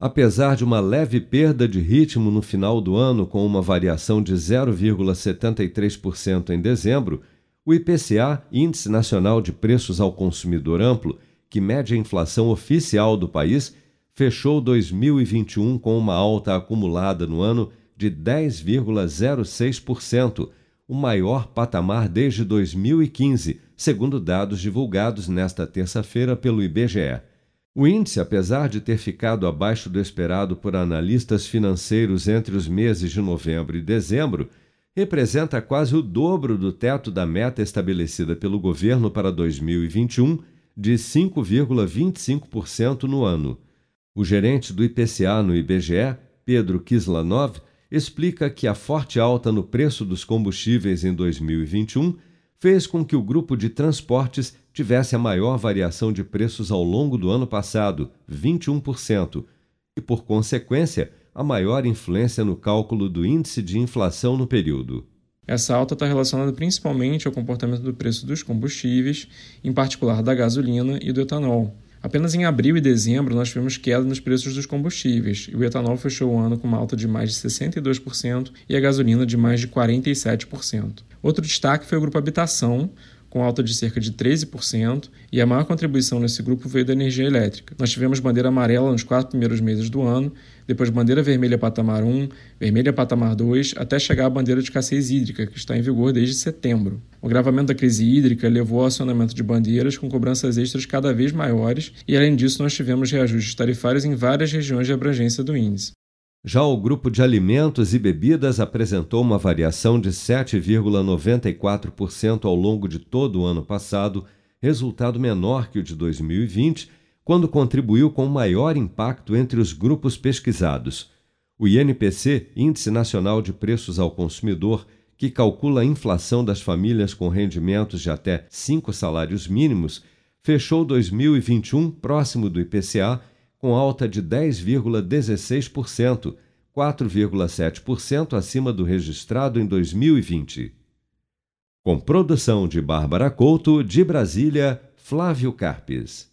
Apesar de uma leve perda de ritmo no final do ano, com uma variação de 0,73% em dezembro, o IPCA, Índice Nacional de Preços ao Consumidor Amplo, que mede a inflação oficial do país, fechou 2021 com uma alta acumulada no ano de 10,06%, o maior patamar desde 2015, segundo dados divulgados nesta terça-feira pelo IBGE. O índice, apesar de ter ficado abaixo do esperado por analistas financeiros entre os meses de novembro e dezembro, representa quase o dobro do teto da meta estabelecida pelo governo para 2021, de 5,25% no ano. O gerente do IPCA no IBGE, Pedro Kislanov, explica que a forte alta no preço dos combustíveis em 2021 fez com que o grupo de transportes tivesse a maior variação de preços ao longo do ano passado, 21%, e, por consequência, a maior influência no cálculo do índice de inflação no período. Essa alta está relacionada principalmente ao comportamento do preço dos combustíveis, em particular da gasolina e do etanol. Apenas em abril e dezembro nós tivemos queda nos preços dos combustíveis, e o etanol fechou o ano com uma alta de mais de 62% e a gasolina de mais de 47%. Outro destaque foi o grupo habitação, com alta de cerca de 13%, e a maior contribuição nesse grupo veio da energia elétrica. Nós tivemos bandeira amarela nos quatro primeiros meses do ano, depois bandeira vermelha patamar 1, vermelha patamar 2, até chegar à bandeira de escassez hídrica, que está em vigor desde setembro. O agravamento da crise hídrica levou ao acionamento de bandeiras com cobranças extras cada vez maiores, e além disso, nós tivemos reajustes tarifários em várias regiões de abrangência do índice. Já o grupo de alimentos e bebidas apresentou uma variação de 7,94% ao longo de todo o ano passado, resultado menor que o de 2020, quando contribuiu com maior impacto entre os grupos pesquisados. O INPC, Índice Nacional de Preços ao Consumidor, que calcula a inflação das famílias com rendimentos de até cinco salários mínimos, fechou 2021 próximo do IPCA com alta de 10,16%, 4,7% acima do registrado em 2020. Com produção de Bárbara Couto, de Brasília, Flávio Carpes.